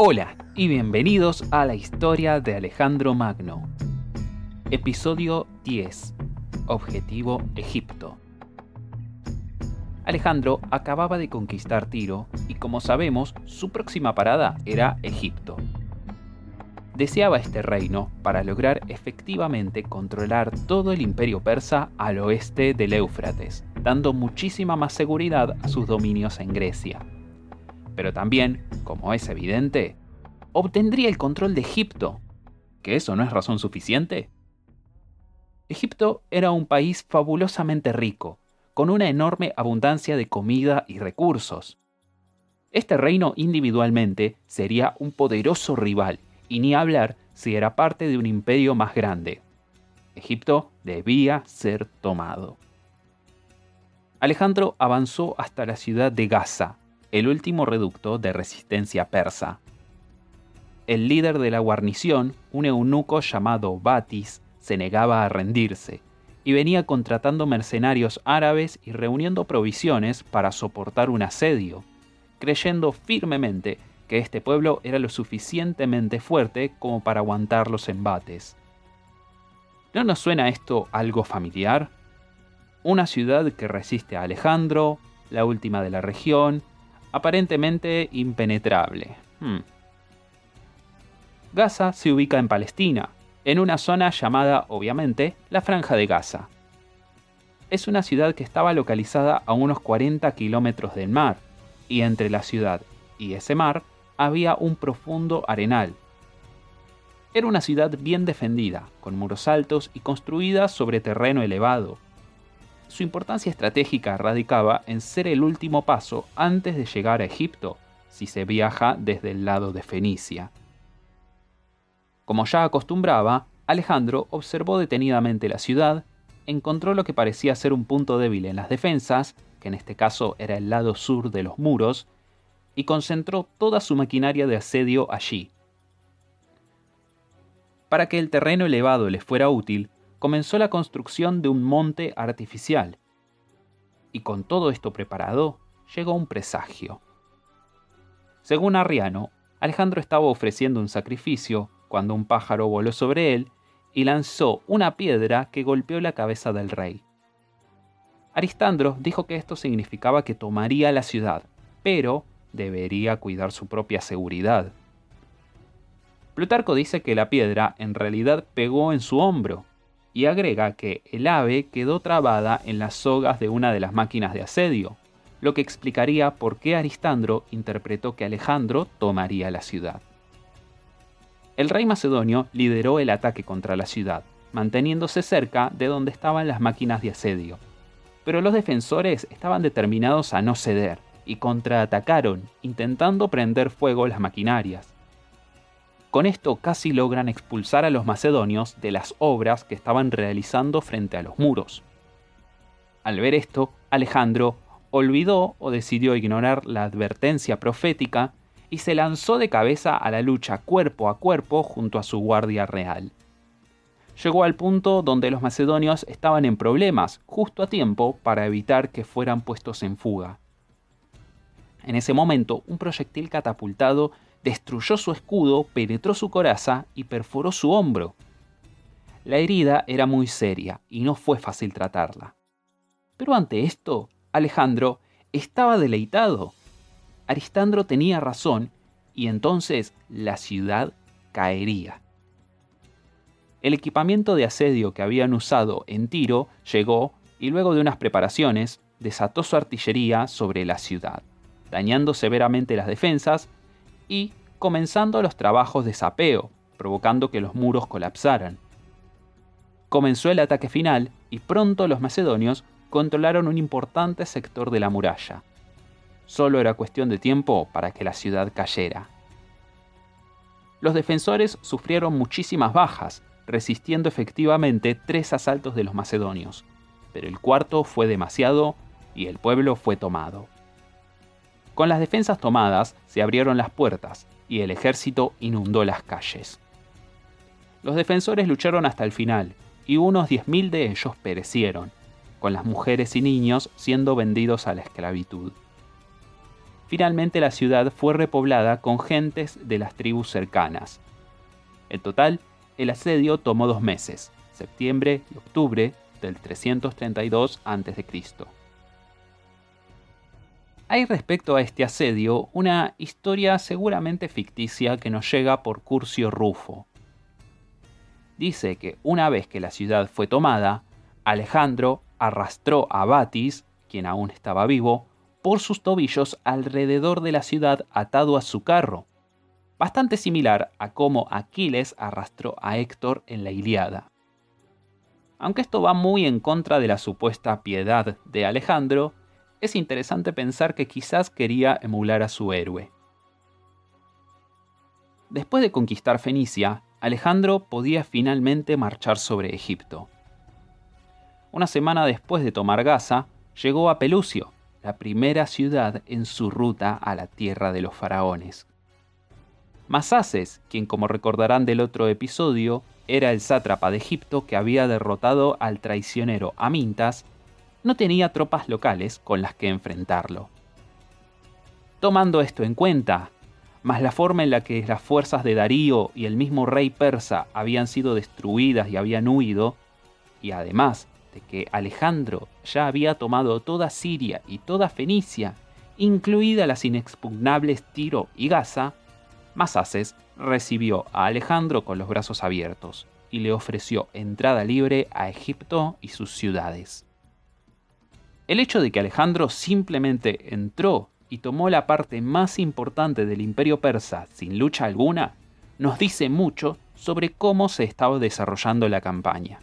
Hola y bienvenidos a la historia de Alejandro Magno. Episodio 10. Objetivo Egipto. Alejandro acababa de conquistar Tiro y como sabemos, su próxima parada era Egipto. Deseaba este reino para lograr efectivamente controlar todo el imperio persa al oeste del Éufrates, dando muchísima más seguridad a sus dominios en Grecia. Pero también, como es evidente, obtendría el control de Egipto. ¿Que eso no es razón suficiente? Egipto era un país fabulosamente rico, con una enorme abundancia de comida y recursos. Este reino individualmente sería un poderoso rival, y ni hablar si era parte de un imperio más grande. Egipto debía ser tomado. Alejandro avanzó hasta la ciudad de Gaza, el último reducto de resistencia persa. El líder de la guarnición, un eunuco llamado Batis, se negaba a rendirse y venía contratando mercenarios árabes y reuniendo provisiones para soportar un asedio, creyendo firmemente que este pueblo era lo suficientemente fuerte como para aguantar los embates. ¿No nos suena esto algo familiar? Una ciudad que resiste a Alejandro, la última de la región, aparentemente impenetrable. Hmm. Gaza se ubica en Palestina, en una zona llamada, obviamente, la Franja de Gaza. Es una ciudad que estaba localizada a unos 40 kilómetros del mar, y entre la ciudad y ese mar había un profundo arenal. Era una ciudad bien defendida, con muros altos y construida sobre terreno elevado, su importancia estratégica radicaba en ser el último paso antes de llegar a Egipto, si se viaja desde el lado de Fenicia. Como ya acostumbraba, Alejandro observó detenidamente la ciudad, encontró lo que parecía ser un punto débil en las defensas, que en este caso era el lado sur de los muros, y concentró toda su maquinaria de asedio allí. Para que el terreno elevado le fuera útil, comenzó la construcción de un monte artificial. Y con todo esto preparado, llegó un presagio. Según Arriano, Alejandro estaba ofreciendo un sacrificio cuando un pájaro voló sobre él y lanzó una piedra que golpeó la cabeza del rey. Aristandro dijo que esto significaba que tomaría la ciudad, pero debería cuidar su propia seguridad. Plutarco dice que la piedra en realidad pegó en su hombro, y agrega que el ave quedó trabada en las sogas de una de las máquinas de asedio, lo que explicaría por qué Aristandro interpretó que Alejandro tomaría la ciudad. El rey macedonio lideró el ataque contra la ciudad, manteniéndose cerca de donde estaban las máquinas de asedio. Pero los defensores estaban determinados a no ceder y contraatacaron, intentando prender fuego las maquinarias. Con esto casi logran expulsar a los macedonios de las obras que estaban realizando frente a los muros. Al ver esto, Alejandro olvidó o decidió ignorar la advertencia profética y se lanzó de cabeza a la lucha cuerpo a cuerpo junto a su guardia real. Llegó al punto donde los macedonios estaban en problemas, justo a tiempo para evitar que fueran puestos en fuga. En ese momento, un proyectil catapultado destruyó su escudo, penetró su coraza y perforó su hombro. La herida era muy seria y no fue fácil tratarla. Pero ante esto, Alejandro estaba deleitado. Aristandro tenía razón y entonces la ciudad caería. El equipamiento de asedio que habían usado en Tiro llegó y luego de unas preparaciones desató su artillería sobre la ciudad, dañando severamente las defensas y comenzando los trabajos de sapeo, provocando que los muros colapsaran. Comenzó el ataque final y pronto los macedonios controlaron un importante sector de la muralla. Solo era cuestión de tiempo para que la ciudad cayera. Los defensores sufrieron muchísimas bajas, resistiendo efectivamente tres asaltos de los macedonios, pero el cuarto fue demasiado y el pueblo fue tomado. Con las defensas tomadas, se abrieron las puertas y el ejército inundó las calles. Los defensores lucharon hasta el final y unos 10.000 de ellos perecieron, con las mujeres y niños siendo vendidos a la esclavitud. finalmente la ciudad fue repoblada con gentes de las tribus cercanas. En total, el asedio tomó dos meses, septiembre y octubre del 332 a.C. Hay respecto a este asedio una historia seguramente ficticia que nos llega por Curcio Rufo. Dice que una vez que la ciudad fue tomada, Alejandro arrastró a Batis, quien aún estaba vivo, por sus tobillos alrededor de la ciudad atado a su carro, bastante similar a cómo Aquiles arrastró a Héctor en la Iliada. Aunque esto va muy en contra de la supuesta piedad de Alejandro, es interesante pensar que quizás quería emular a su héroe. Después de conquistar Fenicia, Alejandro podía finalmente marchar sobre Egipto. Una semana después de tomar Gaza, llegó a Pelucio, la primera ciudad en su ruta a la tierra de los faraones. Masaces, quien como recordarán del otro episodio, era el sátrapa de Egipto que había derrotado al traicionero Amintas, no tenía tropas locales con las que enfrentarlo. Tomando esto en cuenta, más la forma en la que las fuerzas de Darío y el mismo rey persa habían sido destruidas y habían huido, y además de que Alejandro ya había tomado toda Siria y toda Fenicia, incluida las inexpugnables Tiro y Gaza, Masaces recibió a Alejandro con los brazos abiertos y le ofreció entrada libre a Egipto y sus ciudades. El hecho de que Alejandro simplemente entró y tomó la parte más importante del imperio persa sin lucha alguna, nos dice mucho sobre cómo se estaba desarrollando la campaña.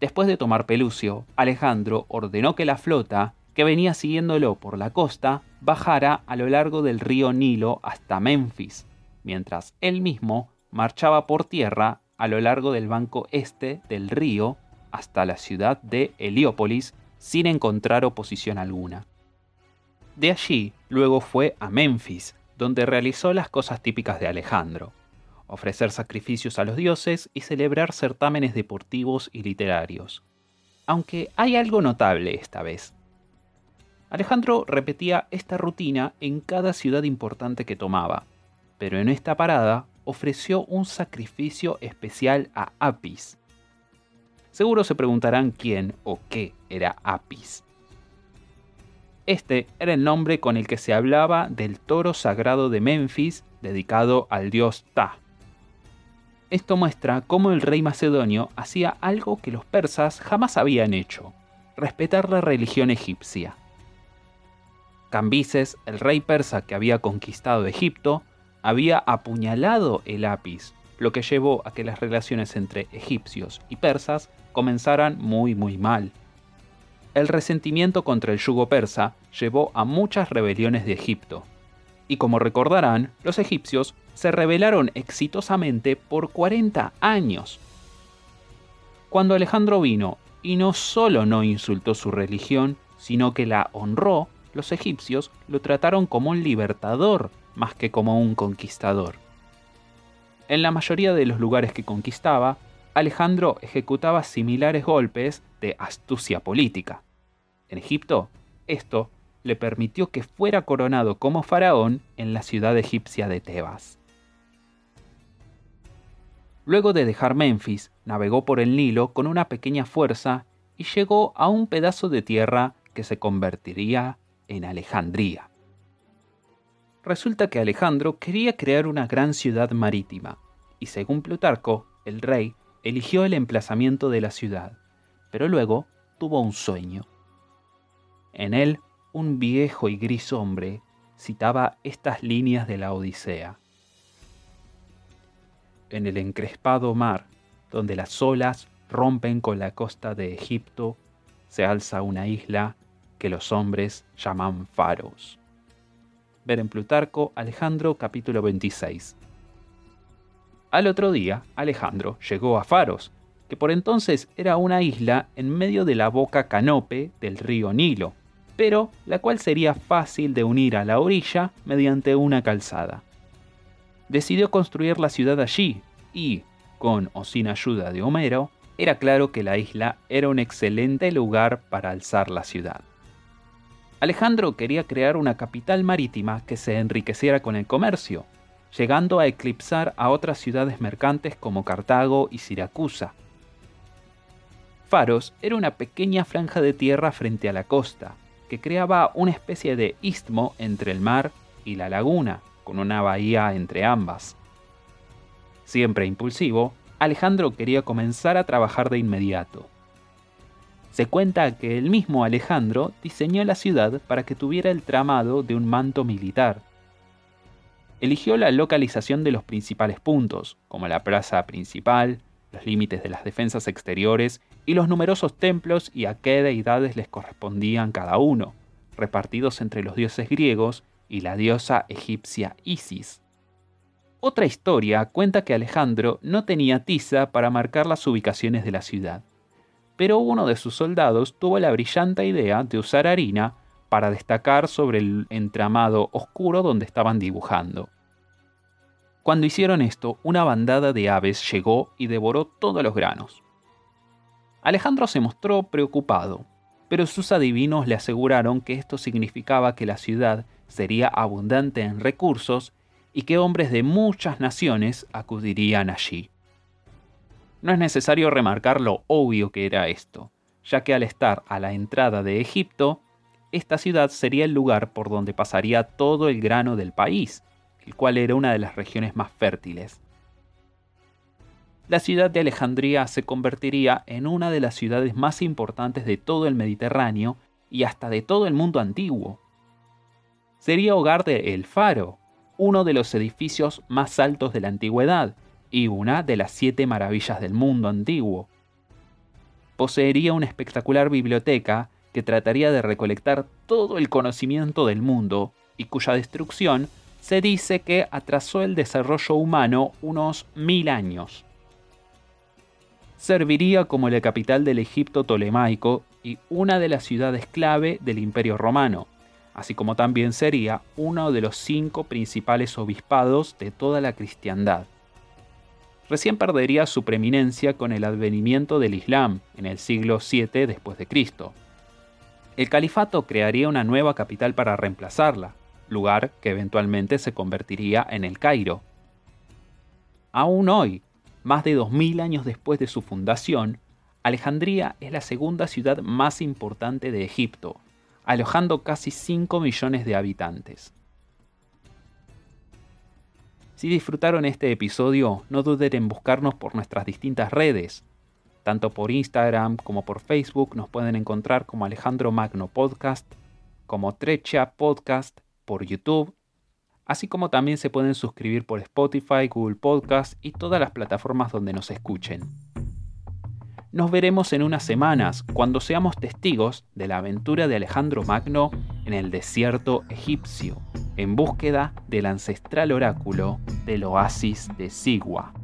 Después de tomar Pelucio, Alejandro ordenó que la flota, que venía siguiéndolo por la costa, bajara a lo largo del río Nilo hasta Memphis, mientras él mismo marchaba por tierra a lo largo del banco este del río hasta la ciudad de Heliópolis sin encontrar oposición alguna. De allí luego fue a Memphis, donde realizó las cosas típicas de Alejandro, ofrecer sacrificios a los dioses y celebrar certámenes deportivos y literarios. Aunque hay algo notable esta vez. Alejandro repetía esta rutina en cada ciudad importante que tomaba, pero en esta parada ofreció un sacrificio especial a Apis. Seguro se preguntarán quién o qué era Apis. Este era el nombre con el que se hablaba del toro sagrado de Memphis dedicado al dios Ta. Esto muestra cómo el rey macedonio hacía algo que los persas jamás habían hecho, respetar la religión egipcia. Cambises, el rey persa que había conquistado Egipto, había apuñalado el Apis, lo que llevó a que las relaciones entre egipcios y persas comenzaran muy muy mal. El resentimiento contra el yugo persa llevó a muchas rebeliones de Egipto, y como recordarán, los egipcios se rebelaron exitosamente por 40 años. Cuando Alejandro vino y no solo no insultó su religión, sino que la honró, los egipcios lo trataron como un libertador más que como un conquistador. En la mayoría de los lugares que conquistaba, Alejandro ejecutaba similares golpes de astucia política. En Egipto, esto le permitió que fuera coronado como faraón en la ciudad egipcia de Tebas. Luego de dejar Memphis, navegó por el Nilo con una pequeña fuerza y llegó a un pedazo de tierra que se convertiría en Alejandría. Resulta que Alejandro quería crear una gran ciudad marítima, y según Plutarco, el rey eligió el emplazamiento de la ciudad, pero luego tuvo un sueño. En él, un viejo y gris hombre citaba estas líneas de la Odisea. En el encrespado mar, donde las olas rompen con la costa de Egipto, se alza una isla que los hombres llaman faros. Ver en Plutarco, Alejandro capítulo 26. Al otro día, Alejandro llegó a Faros, que por entonces era una isla en medio de la boca canope del río Nilo, pero la cual sería fácil de unir a la orilla mediante una calzada. Decidió construir la ciudad allí y, con o sin ayuda de Homero, era claro que la isla era un excelente lugar para alzar la ciudad. Alejandro quería crear una capital marítima que se enriqueciera con el comercio, llegando a eclipsar a otras ciudades mercantes como Cartago y Siracusa. Faros era una pequeña franja de tierra frente a la costa, que creaba una especie de istmo entre el mar y la laguna, con una bahía entre ambas. Siempre impulsivo, Alejandro quería comenzar a trabajar de inmediato. Se cuenta que el mismo Alejandro diseñó la ciudad para que tuviera el tramado de un manto militar. Eligió la localización de los principales puntos, como la plaza principal, los límites de las defensas exteriores y los numerosos templos y a qué deidades les correspondían cada uno, repartidos entre los dioses griegos y la diosa egipcia Isis. Otra historia cuenta que Alejandro no tenía tiza para marcar las ubicaciones de la ciudad, pero uno de sus soldados tuvo la brillante idea de usar harina para destacar sobre el entramado oscuro donde estaban dibujando. Cuando hicieron esto, una bandada de aves llegó y devoró todos los granos. Alejandro se mostró preocupado, pero sus adivinos le aseguraron que esto significaba que la ciudad sería abundante en recursos y que hombres de muchas naciones acudirían allí. No es necesario remarcar lo obvio que era esto, ya que al estar a la entrada de Egipto, esta ciudad sería el lugar por donde pasaría todo el grano del país, el cual era una de las regiones más fértiles. La ciudad de Alejandría se convertiría en una de las ciudades más importantes de todo el Mediterráneo y hasta de todo el mundo antiguo. Sería hogar de El Faro, uno de los edificios más altos de la antigüedad y una de las siete maravillas del mundo antiguo. Poseería una espectacular biblioteca que trataría de recolectar todo el conocimiento del mundo y cuya destrucción se dice que atrasó el desarrollo humano unos mil años. Serviría como la capital del Egipto tolemaico y una de las ciudades clave del Imperio Romano, así como también sería uno de los cinco principales obispados de toda la cristiandad. Recién perdería su preeminencia con el advenimiento del Islam en el siglo VII después de Cristo. El califato crearía una nueva capital para reemplazarla, lugar que eventualmente se convertiría en el Cairo. Aún hoy, más de 2000 años después de su fundación, Alejandría es la segunda ciudad más importante de Egipto, alojando casi 5 millones de habitantes. Si disfrutaron este episodio, no duden en buscarnos por nuestras distintas redes. Tanto por Instagram como por Facebook nos pueden encontrar como Alejandro Magno Podcast, como Trecha Podcast por YouTube, así como también se pueden suscribir por Spotify, Google Podcast y todas las plataformas donde nos escuchen. Nos veremos en unas semanas cuando seamos testigos de la aventura de Alejandro Magno en el desierto egipcio, en búsqueda del ancestral oráculo del oasis de Sigua.